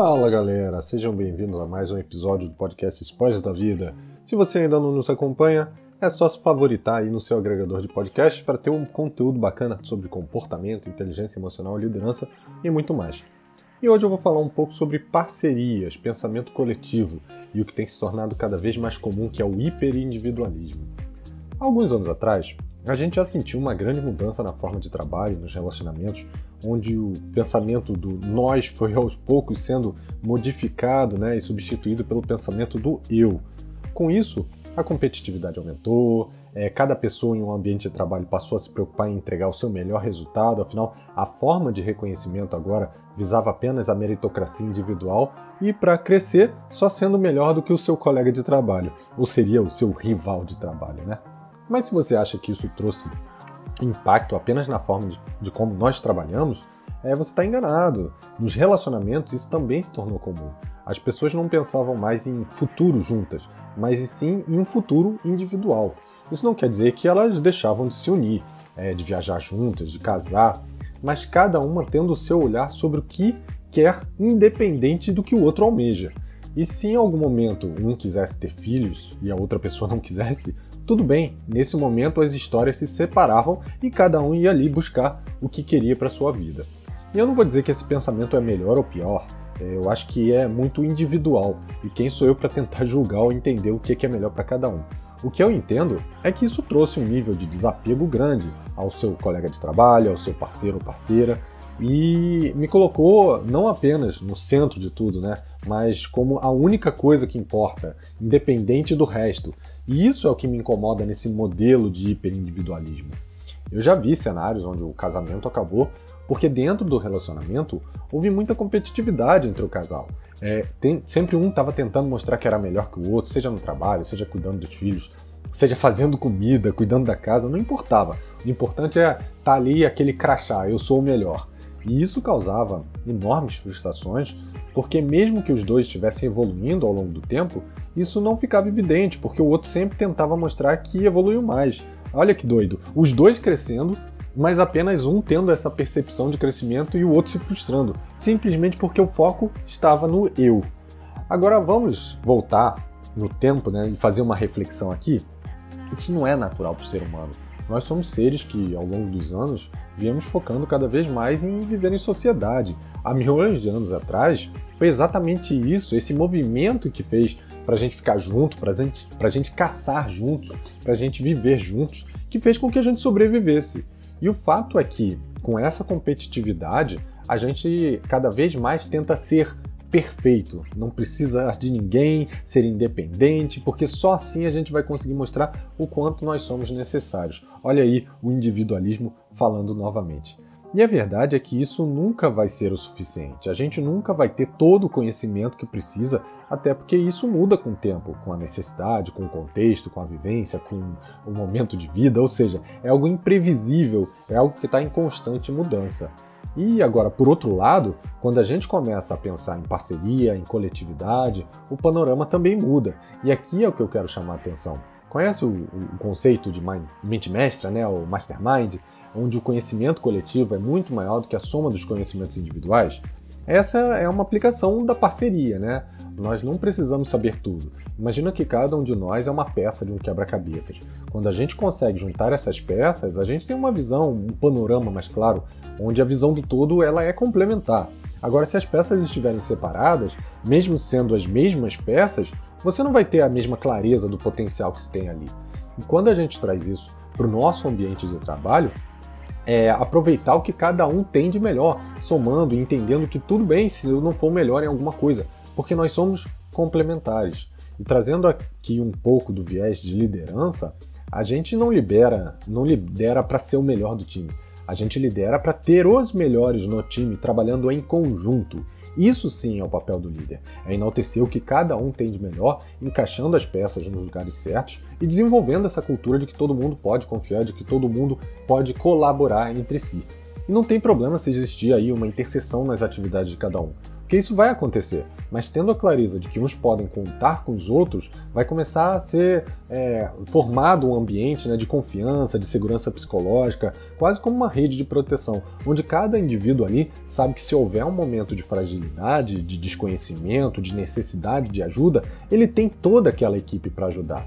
Fala galera, sejam bem-vindos a mais um episódio do podcast Spoilers da Vida. Se você ainda não nos acompanha, é só se favoritar aí no seu agregador de podcast para ter um conteúdo bacana sobre comportamento, inteligência emocional, liderança e muito mais. E hoje eu vou falar um pouco sobre parcerias, pensamento coletivo e o que tem se tornado cada vez mais comum, que é o hiperindividualismo. Alguns anos atrás, a gente já sentiu uma grande mudança na forma de trabalho, nos relacionamentos, onde o pensamento do nós foi aos poucos sendo modificado né, e substituído pelo pensamento do eu. Com isso, a competitividade aumentou, é, cada pessoa em um ambiente de trabalho passou a se preocupar em entregar o seu melhor resultado, afinal, a forma de reconhecimento agora visava apenas a meritocracia individual e, para crescer, só sendo melhor do que o seu colega de trabalho, ou seria o seu rival de trabalho, né? Mas se você acha que isso trouxe impacto apenas na forma de, de como nós trabalhamos, é, você está enganado. Nos relacionamentos isso também se tornou comum. As pessoas não pensavam mais em futuro juntas, mas sim em um futuro individual. Isso não quer dizer que elas deixavam de se unir, é, de viajar juntas, de casar, mas cada uma tendo o seu olhar sobre o que quer, independente do que o outro almeja. E se em algum momento um quisesse ter filhos e a outra pessoa não quisesse, tudo bem, nesse momento as histórias se separavam e cada um ia ali buscar o que queria para sua vida. E eu não vou dizer que esse pensamento é melhor ou pior, é, eu acho que é muito individual e quem sou eu para tentar julgar ou entender o que é melhor para cada um. O que eu entendo é que isso trouxe um nível de desapego grande ao seu colega de trabalho, ao seu parceiro ou parceira, e me colocou não apenas no centro de tudo, né, mas como a única coisa que importa, independente do resto. E isso é o que me incomoda nesse modelo de hiperindividualismo. Eu já vi cenários onde o casamento acabou porque dentro do relacionamento houve muita competitividade entre o casal. É, tem, sempre um estava tentando mostrar que era melhor que o outro, seja no trabalho, seja cuidando dos filhos, seja fazendo comida, cuidando da casa, não importava. O importante é estar tá ali aquele crachá, eu sou o melhor. E isso causava enormes frustrações, porque mesmo que os dois estivessem evoluindo ao longo do tempo, isso não ficava evidente, porque o outro sempre tentava mostrar que evoluiu mais. Olha que doido, os dois crescendo, mas apenas um tendo essa percepção de crescimento e o outro se frustrando, simplesmente porque o foco estava no eu. Agora vamos voltar no tempo né, e fazer uma reflexão aqui. Isso não é natural para o ser humano. Nós somos seres que, ao longo dos anos, viemos focando cada vez mais em viver em sociedade. Há milhões de anos atrás, foi exatamente isso, esse movimento que fez para a gente ficar junto, para gente, a gente caçar juntos, para a gente viver juntos, que fez com que a gente sobrevivesse. E o fato é que, com essa competitividade, a gente cada vez mais tenta ser perfeito, não precisa de ninguém, ser independente, porque só assim a gente vai conseguir mostrar o quanto nós somos necessários. Olha aí o individualismo falando novamente. E a verdade é que isso nunca vai ser o suficiente. A gente nunca vai ter todo o conhecimento que precisa, até porque isso muda com o tempo, com a necessidade, com o contexto, com a vivência, com o momento de vida, ou seja, é algo imprevisível, é algo que está em constante mudança. E agora, por outro lado, quando a gente começa a pensar em parceria, em coletividade, o panorama também muda. E aqui é o que eu quero chamar a atenção. Conhece o, o conceito de mente mestra, né, o mastermind, onde o conhecimento coletivo é muito maior do que a soma dos conhecimentos individuais? Essa é uma aplicação da parceria, né? Nós não precisamos saber tudo. Imagina que cada um de nós é uma peça de um quebra-cabeças. Quando a gente consegue juntar essas peças, a gente tem uma visão, um panorama mais claro, onde a visão do todo ela é complementar. Agora, se as peças estiverem separadas, mesmo sendo as mesmas peças, você não vai ter a mesma clareza do potencial que se tem ali. E quando a gente traz isso para o nosso ambiente de trabalho, é aproveitar o que cada um tem de melhor, somando e entendendo que tudo bem se eu não for melhor em alguma coisa, porque nós somos complementares. E trazendo aqui um pouco do viés de liderança, a gente não libera, não lidera para ser o melhor do time. A gente lidera para ter os melhores no time trabalhando em conjunto. Isso sim é o papel do líder: é enaltecer o que cada um tem de melhor, encaixando as peças nos lugares certos e desenvolvendo essa cultura de que todo mundo pode confiar, de que todo mundo pode colaborar entre si. E não tem problema se existir aí uma interseção nas atividades de cada um. Porque isso vai acontecer, mas tendo a clareza de que uns podem contar com os outros, vai começar a ser é, formado um ambiente né, de confiança, de segurança psicológica, quase como uma rede de proteção, onde cada indivíduo ali sabe que se houver um momento de fragilidade, de desconhecimento, de necessidade de ajuda, ele tem toda aquela equipe para ajudar.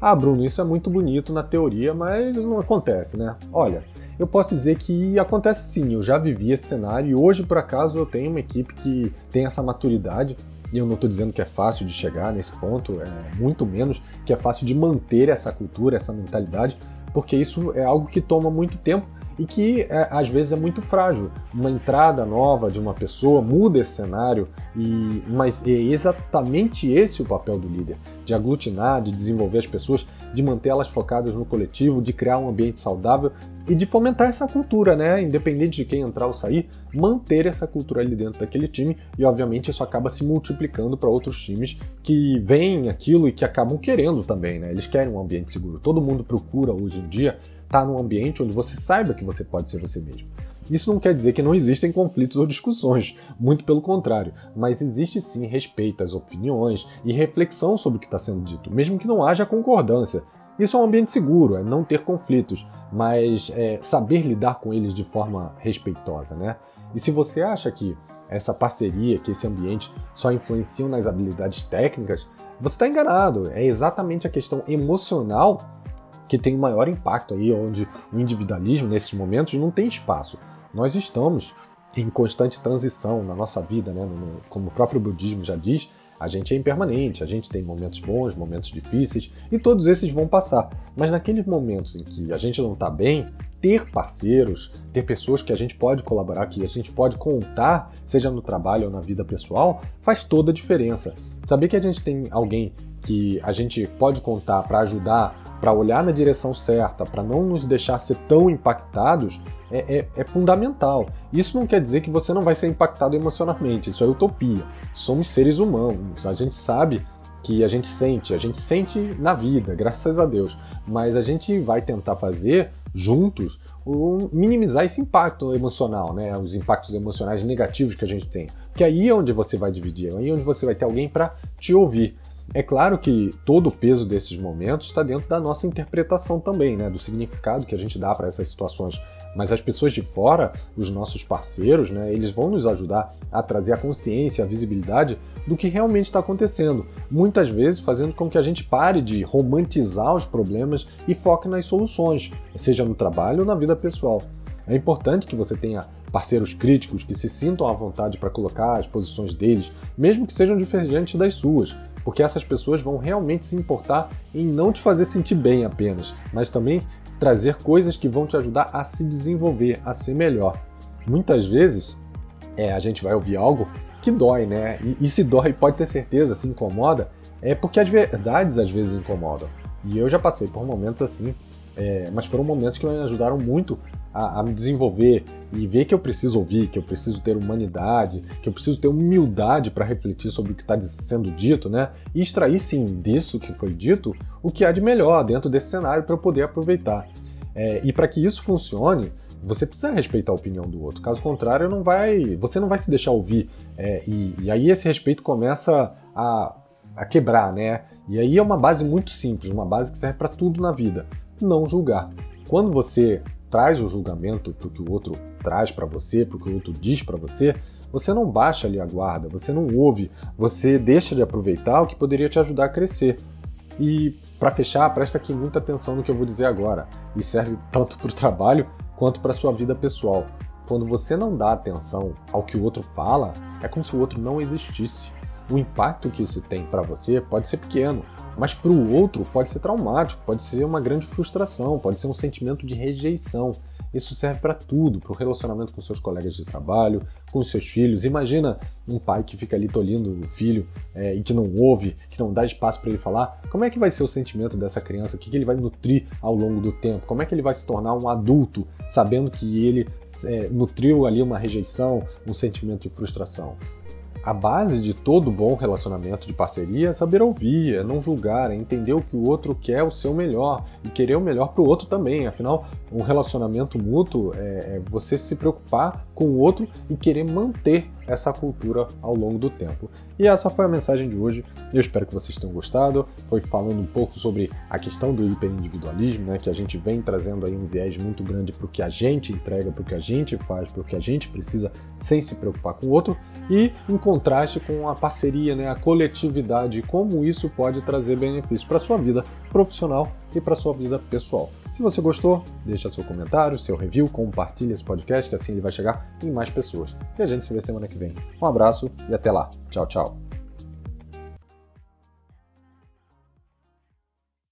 Ah, Bruno, isso é muito bonito na teoria, mas não acontece, né? Olha, eu posso dizer que acontece sim, eu já vivi esse cenário e hoje, por acaso, eu tenho uma equipe que tem essa maturidade. E eu não estou dizendo que é fácil de chegar nesse ponto, é muito menos que é fácil de manter essa cultura, essa mentalidade, porque isso é algo que toma muito tempo e que é, às vezes é muito frágil. Uma entrada nova de uma pessoa muda esse cenário, e, mas é exatamente esse o papel do líder: de aglutinar, de desenvolver as pessoas, de mantê-las focadas no coletivo, de criar um ambiente saudável e de fomentar essa cultura, né? Independente de quem entrar ou sair, manter essa cultura ali dentro daquele time e, obviamente, isso acaba se multiplicando para outros times que veem aquilo e que acabam querendo também, né? Eles querem um ambiente seguro. Todo mundo procura hoje em dia estar tá num ambiente onde você saiba que você pode ser você mesmo. Isso não quer dizer que não existem conflitos ou discussões, muito pelo contrário, mas existe sim respeito às opiniões e reflexão sobre o que está sendo dito, mesmo que não haja concordância. Isso é um ambiente seguro, é não ter conflitos, mas é saber lidar com eles de forma respeitosa, né? E se você acha que essa parceria, que esse ambiente só influenciam nas habilidades técnicas, você está enganado. É exatamente a questão emocional que tem o maior impacto aí, onde o individualismo nesses momentos não tem espaço. Nós estamos em constante transição na nossa vida, né? como o próprio budismo já diz, a gente é impermanente, a gente tem momentos bons, momentos difíceis, e todos esses vão passar. Mas naqueles momentos em que a gente não está bem, ter parceiros, ter pessoas que a gente pode colaborar, que a gente pode contar, seja no trabalho ou na vida pessoal, faz toda a diferença. Saber que a gente tem alguém que a gente pode contar para ajudar para olhar na direção certa, para não nos deixar ser tão impactados, é, é, é, fundamental. Isso não quer dizer que você não vai ser impactado emocionalmente, isso é utopia. Somos seres humanos, a gente sabe que a gente sente, a gente sente na vida, graças a Deus, mas a gente vai tentar fazer juntos minimizar esse impacto emocional, né? os impactos emocionais negativos que a gente tem. Que aí é onde você vai dividir, aí é onde você vai ter alguém para te ouvir. É claro que todo o peso desses momentos está dentro da nossa interpretação também, né, do significado que a gente dá para essas situações. Mas as pessoas de fora, os nossos parceiros, né, eles vão nos ajudar a trazer a consciência, a visibilidade do que realmente está acontecendo. Muitas vezes fazendo com que a gente pare de romantizar os problemas e foque nas soluções, seja no trabalho ou na vida pessoal. É importante que você tenha parceiros críticos que se sintam à vontade para colocar as posições deles, mesmo que sejam diferentes das suas, porque essas pessoas vão realmente se importar em não te fazer sentir bem apenas, mas também trazer coisas que vão te ajudar a se desenvolver, a ser melhor. Muitas vezes é, a gente vai ouvir algo que dói, né? E, e se dói, pode ter certeza, se incomoda, é porque as verdades às vezes incomodam. E eu já passei por momentos assim, é, mas foram momentos que me ajudaram muito a, a, me desenvolver e ver que eu preciso ouvir, que eu preciso ter humanidade, que eu preciso ter humildade para refletir sobre o que está sendo dito, né? E extrair sim disso que foi dito o que há de melhor dentro desse cenário para eu poder aproveitar. É, e para que isso funcione, você precisa respeitar a opinião do outro. Caso contrário, não vai, você não vai se deixar ouvir. É, e, e, aí esse respeito começa a, a quebrar, né? E aí é uma base muito simples, uma base que serve para tudo na vida: não julgar. Quando você traz o julgamento para o que o outro traz para você, para o que o outro diz para você, você não baixa ali a guarda, você não ouve, você deixa de aproveitar o que poderia te ajudar a crescer. E para fechar, presta aqui muita atenção no que eu vou dizer agora, e serve tanto para o trabalho quanto para sua vida pessoal. Quando você não dá atenção ao que o outro fala, é como se o outro não existisse. O impacto que isso tem para você pode ser pequeno, mas para o outro pode ser traumático, pode ser uma grande frustração, pode ser um sentimento de rejeição. Isso serve para tudo, para o relacionamento com seus colegas de trabalho, com seus filhos. Imagina um pai que fica ali tolhindo o filho é, e que não ouve, que não dá espaço para ele falar. Como é que vai ser o sentimento dessa criança? O que, que ele vai nutrir ao longo do tempo? Como é que ele vai se tornar um adulto sabendo que ele é, nutriu ali uma rejeição, um sentimento de frustração? A base de todo bom relacionamento de parceria é saber ouvir, é não julgar, é entender o que o outro quer o seu melhor e querer o melhor para o outro também. Afinal, Um relacionamento mútuo é, é você se preocupar com o outro e querer manter essa cultura ao longo do tempo. E essa foi a mensagem de hoje. Eu espero que vocês tenham gostado. Foi falando um pouco sobre a questão do hiperindividualismo, né, que a gente vem trazendo aí um viés muito grande para o que a gente entrega, para o que a gente faz, para o que a gente precisa, sem se preocupar com o outro, e em contraste com a parceria, né, a coletividade, como isso pode trazer benefícios para sua vida profissional e para sua vida pessoal. Se você gostou, deixa seu comentário, seu review, compartilhe esse podcast, que assim ele vai chegar em mais pessoas. E a gente se vê semana que vem. Um abraço e até lá. Tchau, tchau.